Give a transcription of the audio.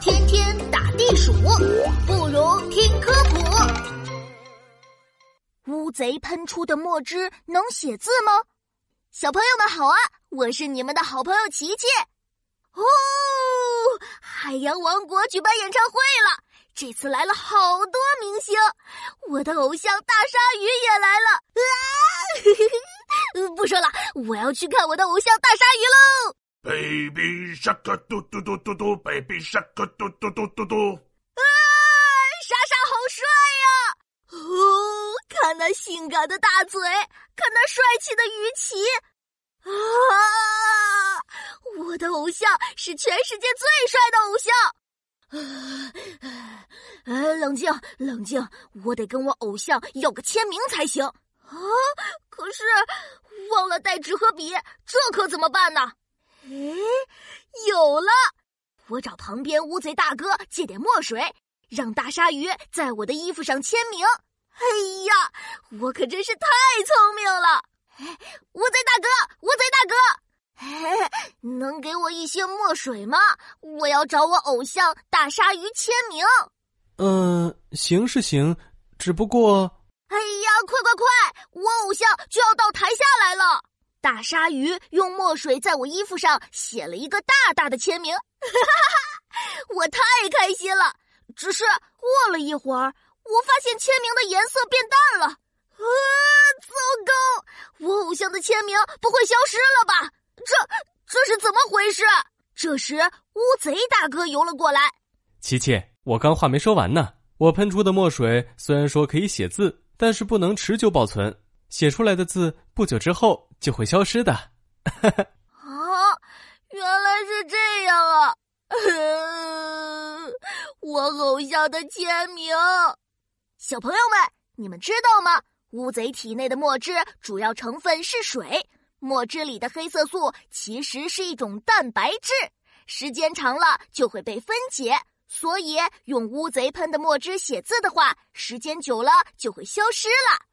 天天打地鼠，不如听科普。乌贼喷出的墨汁能写字吗？小朋友们好啊，我是你们的好朋友琪琪。哦，海洋王国举办演唱会了，这次来了好多明星，我的偶像大鲨鱼也来了。啊，不说了，我要去看我的偶像大鲨鱼喽。Baby shark 嘟嘟嘟嘟嘟，Baby shark 嘟嘟嘟嘟嘟。啊，莎莎好帅呀！哦，看那性感的大嘴，看那帅气的鱼鳍。啊！我的偶像是全世界最帅的偶像。啊！冷静，冷静，我得跟我偶像要个签名才行。啊！可是忘了带纸和笔，这可怎么办呢？哎，有了！我找旁边乌贼大哥借点墨水，让大鲨鱼在我的衣服上签名。哎呀，我可真是太聪明了！乌贼大哥，乌贼大哥，能给我一些墨水吗？我要找我偶像大鲨鱼签名。嗯，行是行，只不过……哎呀，快快快！我偶像就要到台下来了。大鲨鱼用墨水在我衣服上写了一个大大的签名，哈哈哈我太开心了。只是过了一会儿，我发现签名的颜色变淡了。啊，糟糕！我偶像的签名不会消失了吧？这这是怎么回事？这时，乌贼大哥游了过来。琪琪，我刚话没说完呢。我喷出的墨水虽然说可以写字，但是不能持久保存。写出来的字不久之后就会消失的。啊，原来是这样啊！我偶像的签名，小朋友们，你们知道吗？乌贼体内的墨汁主要成分是水，墨汁里的黑色素其实是一种蛋白质，时间长了就会被分解，所以用乌贼喷的墨汁写字的话，时间久了就会消失了。